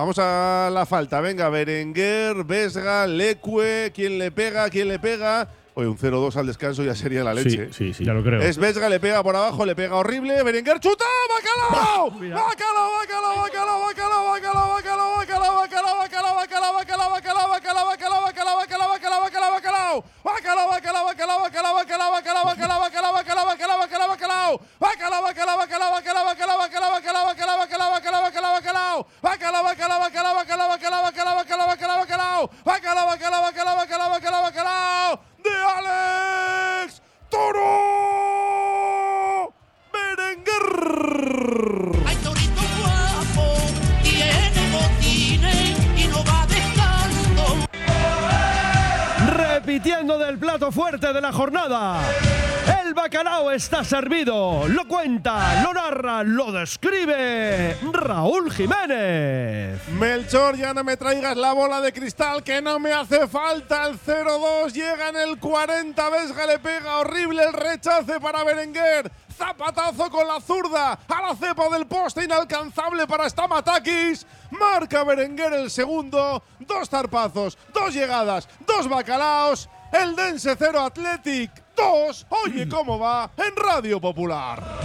Vamos a la falta. Venga, Berenguer, Vesga, Lecue. ¿Quién le pega? ¿Quién le pega? Oye, un 0-2 al descanso ya sería la leche. Sí, sí, sí. Ya lo creo. Es Vesga, le pega por abajo, le pega horrible. Berenguer chuta, bacalao. Bacalao, bacalao, bacalao, bacalao, bacalao, bacalao, bacalao, bacalao, bacalao, bacalao, bacalao, bacalao, bacalao, bacalao, bacalao, bacalao, bacalao, bacalao, bacalao. Bacalao, bacalao, bacalao, bacalao, bacalao, bacalao, bacalao, bacalao, bacalao, bacalao, bacalao, bacalao. Bacalao, bacalao, bacalao, bacalao, bacalao, bacalao, bacalao, bacalao, bacalao, bacalao, bacalao, bacalao. Bacalao, bacalao, bacalao, bacalao, bacalao, bacalao, bacalao, bacalao, bacalao. Bacalao, bacalao, bacalao, bacalao, bacalao. De Alex Toro Berenguer. Hay torito guapo, tiene botines y no va descalzo. Repitiendo del plato fuerte de la jornada. El bacalao está servido. Lo cuenta, lo narra, lo describe Raúl Jiménez. Melchor, ya no me traigas la bola de cristal que no me hace falta. El 0-2 llega en el 40. Vesga le pega horrible el rechace para Berenguer. Zapatazo con la zurda a la cepa del poste inalcanzable para Stamatakis. Marca Berenguer el segundo. Dos zarpazos, dos llegadas, dos bacalaos. El Dense 0 Athletic 2. Oye cómo va en Radio Popular.